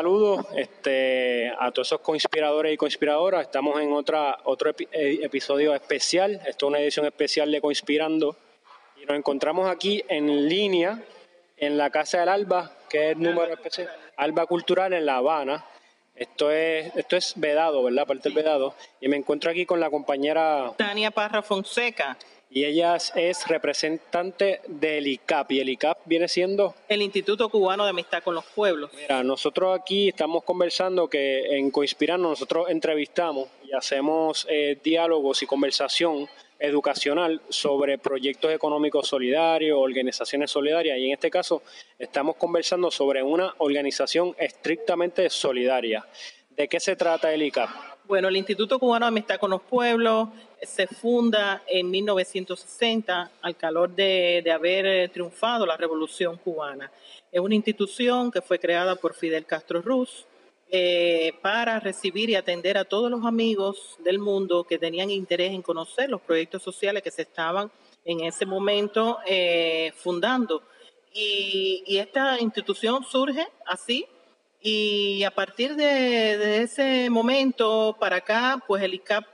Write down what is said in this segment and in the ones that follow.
saludos este, a todos esos conspiradores y conspiradoras. Estamos en otra, otro eh, episodio especial. Esto es una edición especial de Conspirando. Y nos encontramos aquí en línea en la Casa del Alba, que es el número especial, Alba Cultural en La Habana. Esto es, esto es vedado, ¿verdad? Parte del vedado. Y me encuentro aquí con la compañera... Tania Parra Fonseca y ella es representante del ICAP. ¿Y el ICAP viene siendo? El Instituto Cubano de Amistad con los Pueblos. Mira, nosotros aquí estamos conversando que en Coinspirando nosotros entrevistamos y hacemos eh, diálogos y conversación educacional sobre proyectos económicos solidarios, organizaciones solidarias, y en este caso estamos conversando sobre una organización estrictamente solidaria. ¿De qué se trata el ICAP? Bueno, el Instituto Cubano de Amistad con los Pueblos se funda en 1960 al calor de, haber eh, triunfado la Revolución Cubana. Es una institución que fue creada por Fidel Castro Ruz eh, para recibir y atender a todos los amigos del mundo que tenían interés en conocer los proyectos sociales que se estaban en ese momento eh, fundando. Y, y esta institución surge así y a partir de, ese momento para acá, pues el ICAP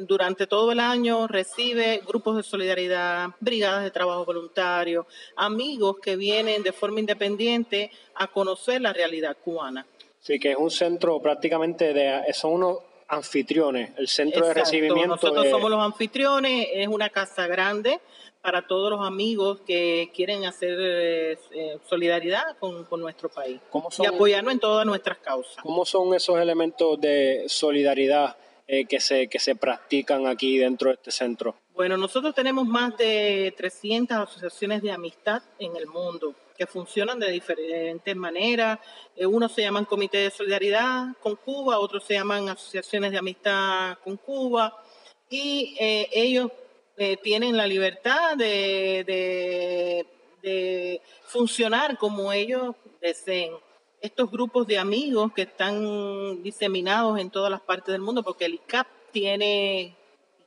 durante todo el año recibe grupos de solidaridad, brigadas de trabajo voluntario, amigos que vienen de forma independiente a conocer la realidad cubana. Sí, que es un centro prácticamente de, son unos anfitriones, el centro de recibimiento. Nosotros somos los anfitriones, es una casa grande para todos los amigos que quieren hacer eh, eh, solidaridad con, nuestro país y apoyarnos en todas nuestras causas. ¿Cómo son esos elementos de solidaridad eh, que, se, que se practican aquí dentro de este centro? Bueno, nosotros tenemos más de 300 asociaciones de amistad en el mundo que funcionan de diferentes maneras. unos se llaman Comité de Solidaridad con Cuba, otros se llaman Asociaciones de Amistad con Cuba y ellos eh, tienen la libertad de, funcionar como ellos deseen. Estos grupos de amigos que están diseminados en todas las partes del mundo, porque el ICAP tiene,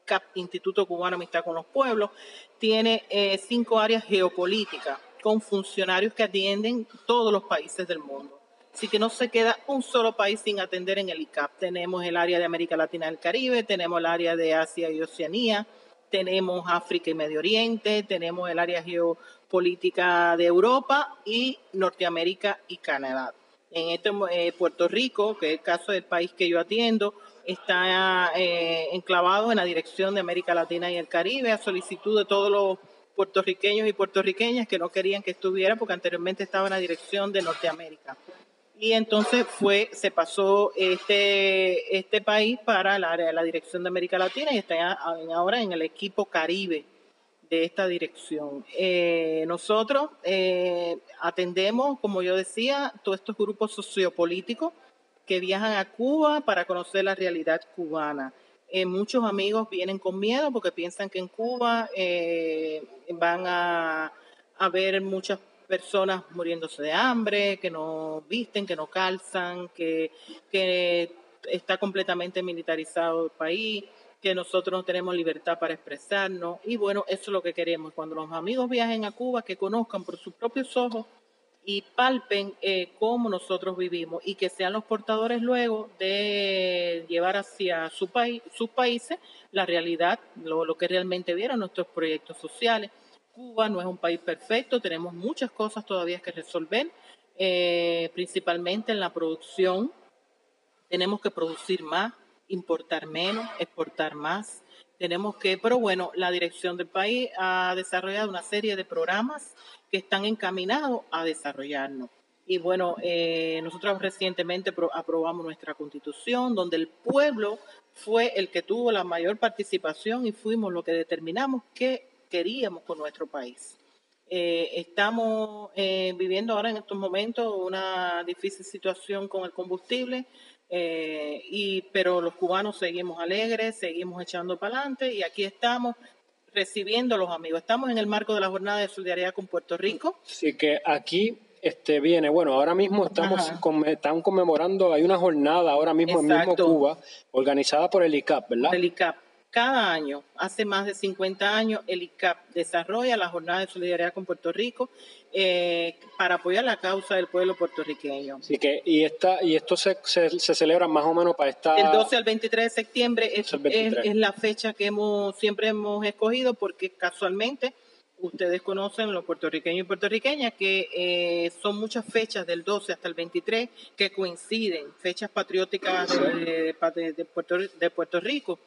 ICAP, Instituto Cubano Amistad con los Pueblos, tiene eh, cinco áreas geopolíticas con funcionarios que atienden todos los países del mundo. Así que no se queda un solo país sin atender en el ICAP. Tenemos el área de América Latina y el Caribe, tenemos el área de Asia y Oceanía, tenemos África y Medio Oriente, tenemos el área geopolítica de Europa y Norteamérica y Canadá. En este eh, Puerto Rico, que es el caso del país que yo atiendo, está eh, enclavado en la dirección de América Latina y el Caribe a solicitud de todos los puertorriqueños y puertorriqueñas que no querían que estuviera porque anteriormente estaba en la dirección de Norteamérica. Y entonces fue se pasó este este país para la, la dirección de América Latina y está ahora en el equipo Caribe de esta dirección. Eh, nosotros eh, atendemos, como yo decía, todos estos grupos sociopolíticos que viajan a Cuba para conocer la realidad cubana. Eh, muchos amigos vienen con miedo porque piensan que en Cuba van a, a ver muchas personas muriéndose de hambre, que no visten, que no calzan, que, que está completamente militarizado el país, que nosotros no tenemos libertad para expresarnos. Y bueno, eso es lo que queremos. Cuando los amigos viajen a Cuba, que conozcan por sus propios ojos y palpen eh, cómo nosotros vivimos y que sean los portadores luego de llevar hacia su país, sus países la realidad, lo, lo que realmente vieron nuestros proyectos sociales Cuba no es un país perfecto, tenemos muchas cosas todavía que resolver, eh, principalmente en la producción. Tenemos que producir más, importar menos, exportar más. Tenemos que, pero bueno, la dirección del país ha desarrollado una serie de programas que están encaminados a desarrollarnos. Y bueno, eh, nosotros recientemente aprobamos nuestra constitución, donde el pueblo fue el que tuvo la mayor participación y fuimos lo que determinamos que queríamos con nuestro país. Eh, estamos eh, viviendo ahora en estos momentos una difícil situación con el combustible, eh, y, pero los cubanos seguimos alegres, seguimos echando para adelante y aquí estamos recibiendo a los amigos. Estamos en el marco de la jornada de solidaridad con Puerto Rico. Sí, que aquí este viene, bueno, ahora mismo estamos están conmemorando, hay una jornada ahora mismo en mismo Cuba, organizada por el ICAP, ¿verdad? El ICAP Cada año, hace más de 50 años, el ICAP desarrolla la jornada de solidaridad con Puerto Rico eh, para apoyar la causa del pueblo puertorriqueño. Así que, y, esta, y esto se, se, celebra más o menos para esta... El 12 al 23 de septiembre es, es, la fecha que hemos siempre hemos escogido porque casualmente ustedes conocen, los puertorriqueños y puertorriqueñas, que eh, son muchas fechas del 12 hasta el 23 que coinciden, fechas patrióticas de, de, Puerto, de Puerto Rico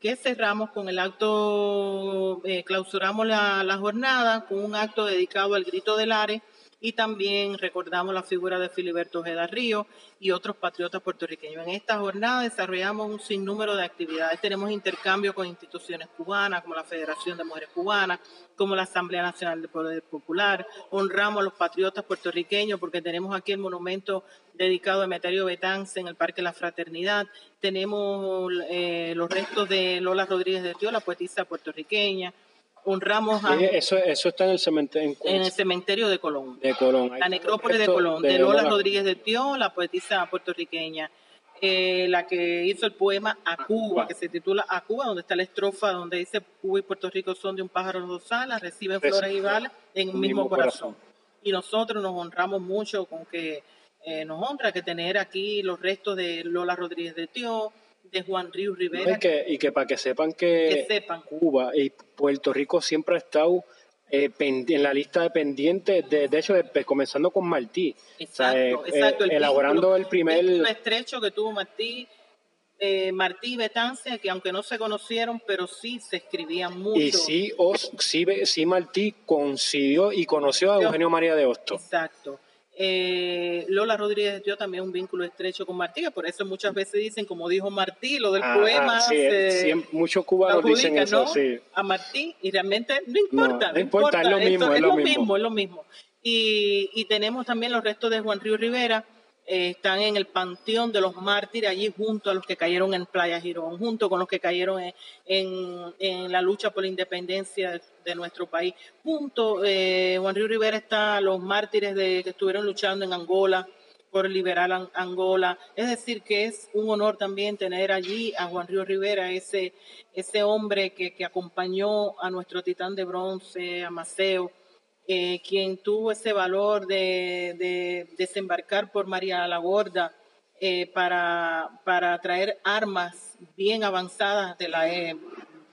que cerramos con el acto, eh, clausuramos la, la, jornada con un acto dedicado al grito del Are y también recordamos la figura de Filiberto Ojeda Río y otros patriotas puertorriqueños. En esta jornada desarrollamos un sinnúmero de actividades. Tenemos intercambio con instituciones cubanas, como la Federación de Mujeres Cubanas, como la Asamblea Nacional del Poder Popular. Honramos a los patriotas puertorriqueños porque tenemos aquí el monumento dedicado a Emeterio Betance en el Parque La Fraternidad. Tenemos eh, los restos de Lola Rodríguez de Tío, la poetisa puertorriqueña honramos a... eso, eso está en el cementerio. En, el cementerio de Colón. De Colón. La necrópolis de Colón, de, Lola, Rodríguez de Tío, la poetisa puertorriqueña. Eh, la que hizo el poema A Cuba, que se titula A Cuba, donde está la estrofa donde dice Cuba y Puerto Rico son de un pájaro dos alas, reciben flores y balas en un mismo, corazón. Y nosotros nos honramos mucho con que eh, nos honra que tener aquí los restos de Lola Rodríguez de Tío, de Juan Río Rivera. y, que, para que sepan que, Cuba y Puerto Rico siempre ha estado eh, en la lista de pendientes, de, de hecho, comenzando con Martí. Exacto, eh, exacto. El elaborando el primer... El estrecho que tuvo Martí, eh, Martí y Betancia, que aunque no se conocieron, pero sí se escribían mucho. Y sí, os, sí, sí Martí coincidió y conoció a Eugenio María de Hosto. Exacto. Eh, Lola Rodríguez dio también un vínculo estrecho con Martí, por eso muchas veces dicen, como dijo Martí, lo del poema. Sí, muchos cubanos dicen eso, A Martí, y realmente no importa. No, importa, es lo mismo. es, lo mismo, es lo mismo. Y, y tenemos también los restos de Juan Río Rivera, están en el panteón de los mártires allí junto a los que cayeron en Playa Girón, junto con los que cayeron en, la lucha por la independencia de, nuestro país. Junto, eh, Juan Río Rivera está los mártires de, que estuvieron luchando en Angola por liberar Angola. Es decir, que es un honor también tener allí a Juan Río Rivera, ese, ese hombre que, que acompañó a nuestro titán de bronce, a Maceo, eh, quien tuvo ese valor de, desembarcar por María la Gorda eh, para, para traer armas bien avanzadas de la e,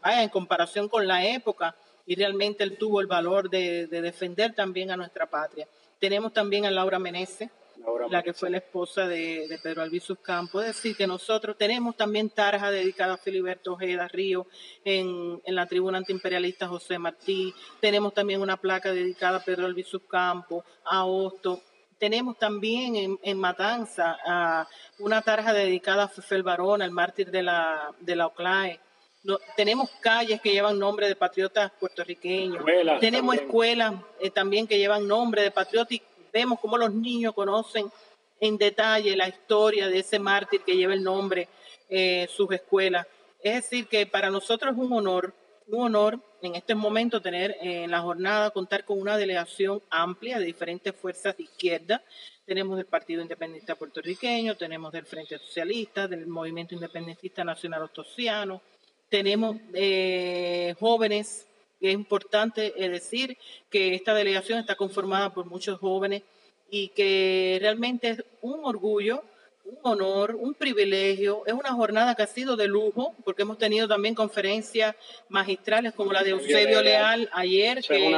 en comparación con la época, y realmente él tuvo el valor de, de defender también a nuestra patria. Tenemos también a Laura Menezes, la que fue la esposa de, Pedro Albizus Campos. Es decir, que nosotros tenemos también tarja dedicada a Filiberto Ojeda Río en, la tribuna antiimperialista José Martí. Tenemos también una placa dedicada a Pedro Albizus Campos, a Hosto. Tenemos también en, Matanza una tarja dedicada a Fefel Barón, el mártir de la, de la OCLAE. tenemos calles que llevan nombre de patriotas puertorriqueños. tenemos escuelas eh, también que llevan nombre de patriotas vemos cómo los niños conocen en detalle la historia de ese mártir que lleva el nombre eh, sus escuelas. Es decir, que para nosotros es un honor, un honor en este momento tener eh, en la jornada, contar con una delegación amplia de diferentes fuerzas de izquierda. Tenemos del Partido Independentista Puertorriqueño, tenemos del Frente Socialista, del Movimiento Independentista Nacional Ostosiano, tenemos eh, jóvenes es importante decir que esta delegación está conformada por muchos jóvenes y que realmente es un orgullo, un honor, un privilegio. Es una jornada que ha sido de lujo porque hemos tenido también conferencias magistrales como la de Eusebio Leal ayer, que,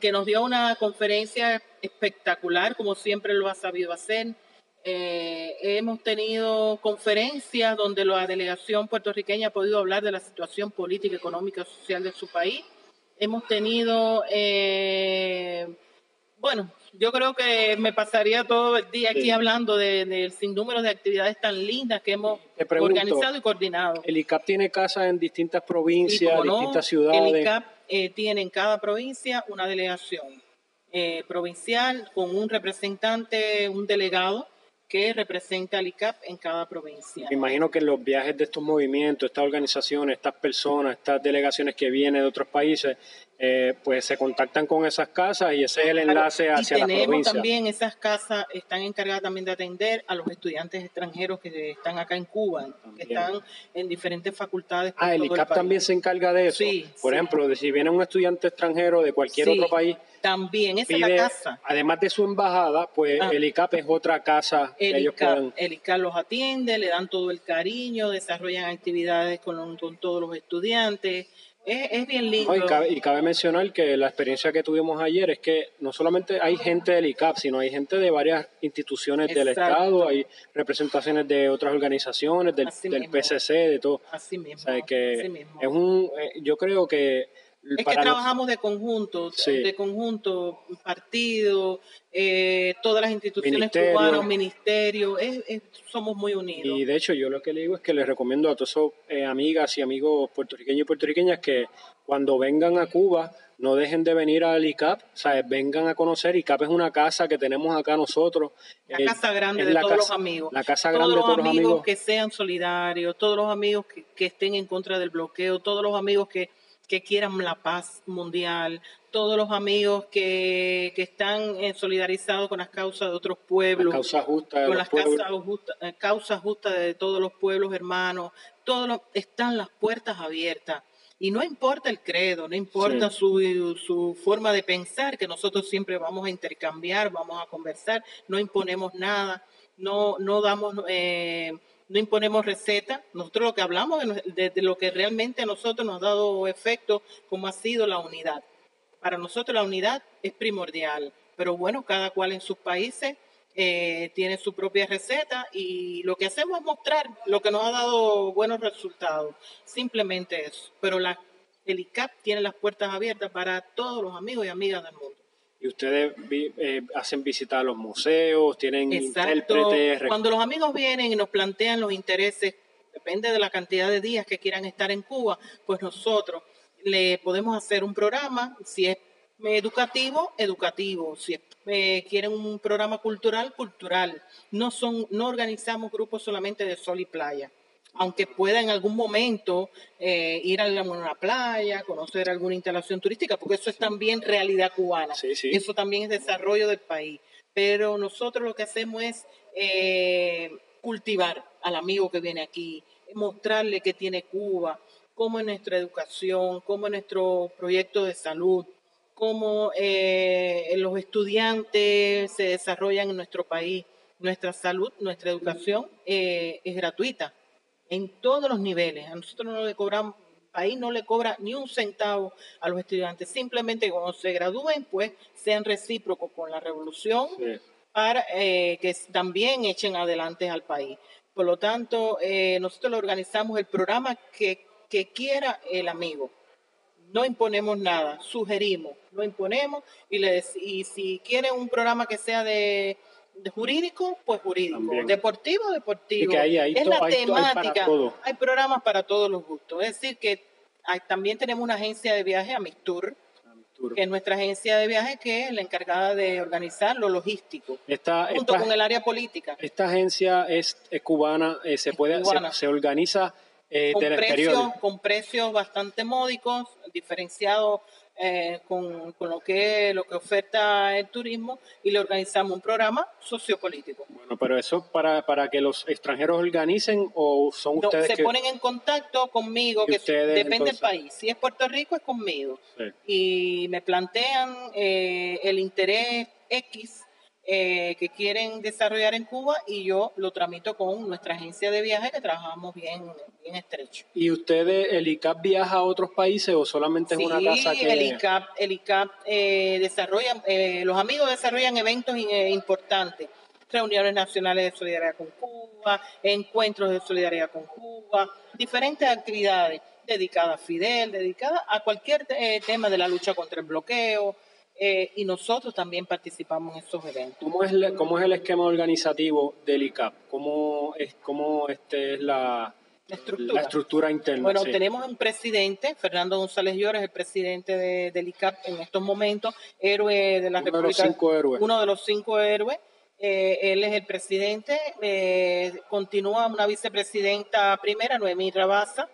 que nos dio una conferencia espectacular como siempre lo ha sabido hacer eh, hemos tenido conferencias donde la delegación puertorriqueña ha podido hablar de la situación política, económica, social de su país. Hemos tenido, eh, bueno, yo creo que me pasaría todo el día aquí hablando del de, sinnúmero de actividades tan lindas que hemos organizado y coordinado. El ICAP tiene casas en distintas provincias, distintas ciudades. El ICAP eh, tiene en cada provincia una delegación eh, provincial con un representante, un delegado que representa al ICAP en cada provincia. Me imagino que los viajes de estos movimientos, estas organizaciones, estas personas, estas delegaciones que vienen de otros países, eh, pues se contactan con esas casas y ese es el enlace hacia la provincia. tenemos también esas casas, están encargadas también de atender a los estudiantes extranjeros que están acá en Cuba, que están en diferentes facultades. ah, el ICAP también se encarga de eso. Sí, Por ejemplo, de si viene un estudiante extranjero de cualquier otro país. También, esa es la casa. Además de su embajada, pues ah. el ICAP es otra casa el que ellos ICAP, El ICAP los atiende, le dan todo el cariño, desarrollan actividades con, con todos los estudiantes es, bien lindo. y, cabe, mencionar que la experiencia que tuvimos ayer es que no solamente hay gente del ICAP, sino hay gente de varias instituciones del Estado, hay representaciones de otras organizaciones, del, del PCC, de todo. Así mismo. que es un, eh, yo creo que es que trabajamos de conjunto, de conjunto, partido, eh, todas las instituciones cubanas, ministerios, somos muy unidos. Y de hecho yo lo que le digo es que les recomiendo a todos esos eh, amigas y amigos puertorriqueños y puertorriqueñas que cuando vengan a Cuba no dejen de venir al ICAP, sea, vengan a conocer. ICAP es una casa que tenemos acá nosotros. La casa grande de todos los amigos. La casa grande todos de todos los amigos. que sean solidarios, todos los amigos que estén en contra del bloqueo, todos los amigos que que quieran la paz mundial, todos los amigos que, que están eh, solidarizados con las causas de otros pueblos, con las eh, causas justas, de todos los pueblos hermanos, todos están las puertas abiertas. Y no importa el credo, no importa su, su forma de pensar, que nosotros siempre vamos a intercambiar, vamos a conversar, no imponemos nada, no, no damos... Eh, no imponemos receta, nosotros lo que hablamos de, lo que realmente a nosotros nos ha dado efecto, como ha sido la unidad. Para nosotros la unidad es primordial, pero bueno, cada cual en sus países eh, tiene su propia receta y lo que hacemos es mostrar lo que nos ha dado buenos resultados, simplemente eso. Pero la, el ICAP tiene las puertas abiertas para todos los amigos y amigas del mundo y ustedes eh, hacen visitar a los museos, tienen intérpretes. Cuando los amigos vienen y nos plantean los intereses, depende de la cantidad de días que quieran estar en Cuba, pues nosotros le podemos hacer un programa, si es educativo, educativo, si eh, quieren un programa cultural, cultural. No son, no organizamos grupos solamente de sol y playa aunque pueda en algún momento eh, ir a una playa, conocer alguna instalación turística, porque eso es también realidad cubana. Eso también es desarrollo del país. Pero nosotros lo que hacemos es eh, cultivar al amigo que viene aquí, mostrarle qué tiene Cuba, cómo es nuestra educación, cómo es nuestro proyecto de salud, cómo eh, los estudiantes se desarrollan en nuestro país. Nuestra salud, nuestra educación es gratuita en todos los niveles. A nosotros no le cobramos, país no le cobra ni un centavo a los estudiantes. Simplemente cuando se gradúen, pues sean recíprocos con la revolución para eh, que también echen adelante al país. Por lo tanto, eh, nosotros lo organizamos el programa que, que quiera el amigo. No imponemos nada, sugerimos, no imponemos y, les, y si quieren un programa que sea de jurídico, pues jurídico. Deportivo, deportivo. es la temática. Hay, programas para todos los gustos. Es decir, que también tenemos una agencia de viaje, Amistur, que es nuestra agencia de viaje que es la encargada de organizar lo logístico, junto con el área política. Esta agencia es, cubana, eh, se puede Se, organiza eh, con precios, Con precios bastante módicos, diferenciados eh, con, lo que lo que oferta el turismo y le organizamos un programa sociopolítico. Bueno, pero eso para, para que los extranjeros organicen o son ustedes se ponen en contacto conmigo, que depende del país. Si es Puerto Rico es conmigo y me plantean eh, el interés X eh, que quieren desarrollar en Cuba y yo lo tramito con nuestra agencia de viaje que trabajamos bien, bien estrecho. ¿Y ustedes, el ICAP viaja a otros países o solamente es una casa que...? el ICAP, el ICAP eh, desarrolla, eh, los amigos desarrollan eventos importantes, reuniones nacionales de solidaridad con Cuba, encuentros de solidaridad con Cuba, diferentes actividades dedicadas a Fidel, dedicadas a cualquier tema de la lucha contra el bloqueo, eh, y nosotros también participamos en esos eventos. ¿Cómo es, cómo es el esquema organizativo del ICAP? ¿Cómo es, cómo este es la, la estructura. interna? Bueno, tenemos un presidente, Fernando González Llores, el presidente de, del ICAP en estos momentos, héroe de la uno República. De los cinco héroes. Uno de los cinco héroes. Eh, él es el presidente. Eh, continúa una vicepresidenta primera, Noemí Rabasa,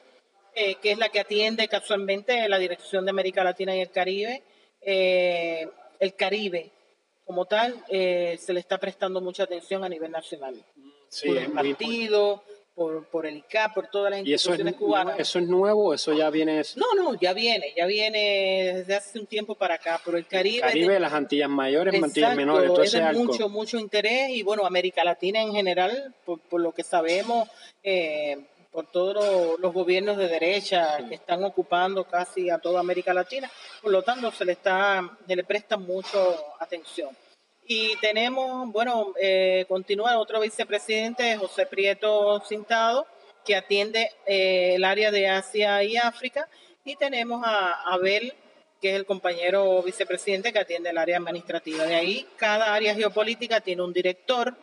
eh, que es la que atiende casualmente la Dirección de América Latina y el Caribe. Eh, el Caribe, como tal, eh, se le está prestando mucha atención a nivel nacional. Sí, por el partido, por, por el ICAP, por todas las ¿Y eso es, instituciones cubanas. eso es nuevo? ¿Eso ya viene? No, no, ya viene, ya viene desde hace un tiempo para acá, pero el Caribe... Caribe, las Antillas Mayores, Antillas Menores, todo es de mucho, mucho interés y bueno, América Latina en general, por, por lo que sabemos, eh, por todos los, los gobiernos de derecha que están ocupando casi a toda América Latina, por lo tanto se le está, se le presta mucho atención. Y tenemos, bueno, eh, continúa otro vicepresidente, José Prieto Cintado, que atiende eh, el área de Asia y África, y tenemos a Abel que es el compañero vicepresidente que atiende el área administrativa. De ahí, cada área geopolítica tiene un director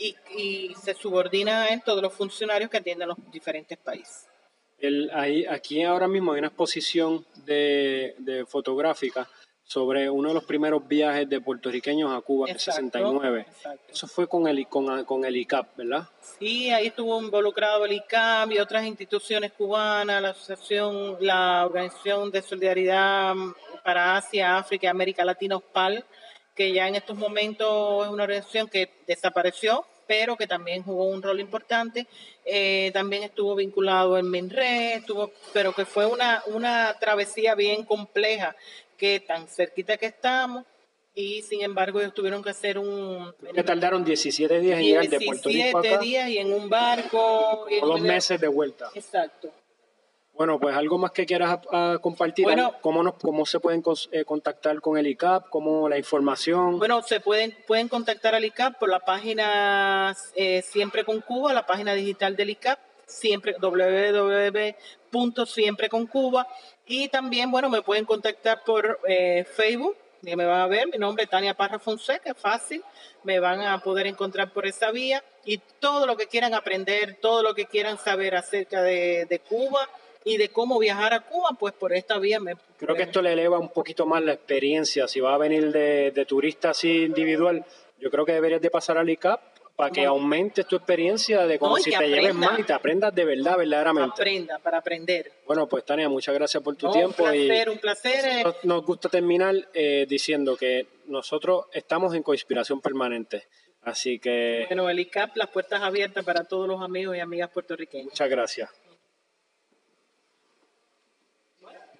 y, y se subordina a él todos los funcionarios que atienden los diferentes países. El, ahí, aquí ahora mismo hay una exposición de, de fotográfica sobre uno de los primeros viajes de puertorriqueños a Cuba, en el Exacto, 69. exacto. Eso fue con el, con, con el ICAP, ¿verdad? Sí, ahí estuvo involucrado el ICAM y otras instituciones cubanas, la Asociación, la Organización de Solidaridad para Asia, África y América Latina, OSPAL, que ya en estos momentos es una organización que desapareció, pero que también jugó un rol importante. Eh, también estuvo vinculado en MINRE, estuvo, pero que fue una, una travesía bien compleja, que tan cerquita que estamos, y sin embargo ellos tuvieron que hacer un... Que tardaron 17 días en llegar de Puerto Rico 17 acá, días y en un barco. y en o dos meses de vuelta. Exacto. Bueno, pues algo más que quieras ah, compartir. Bueno. ¿Cómo, nos, ¿Cómo se pueden eh, contactar con el ICAP? ¿Cómo la información? Bueno, se pueden, pueden contactar al ICAP por la página eh, Siempre con Cuba, la página digital del ICAP, siempre www.siempreconcuba. Y también, bueno, me pueden contactar por eh, Facebook, que me van a ver, mi nombre es Tania Parra Fonseca, es fácil, me van a poder encontrar por esa vía. Y todo lo que quieran aprender, todo lo que quieran saber acerca de, de Cuba y de cómo viajar a Cuba, pues por esta vía me Creo que esto le eleva un poquito más la experiencia. Si va a venir de, de turista así individual, yo creo que deberías de pasar al ICAP para que Bueno. aumentes tu experiencia de como No, y si te lleves aprenda. más y te aprendas de verdad, verdaderamente. aprenda, para aprender. Bueno, pues Tania, muchas gracias por tu No, tiempo. un y placer, un placer. nosotros nos gusta terminar eh, diciendo que nosotros estamos en conspiración permanente. Así que Bueno, el ICAP, las puertas abiertas para todos los amigos y amigas puertorriqueños. muchas gracias.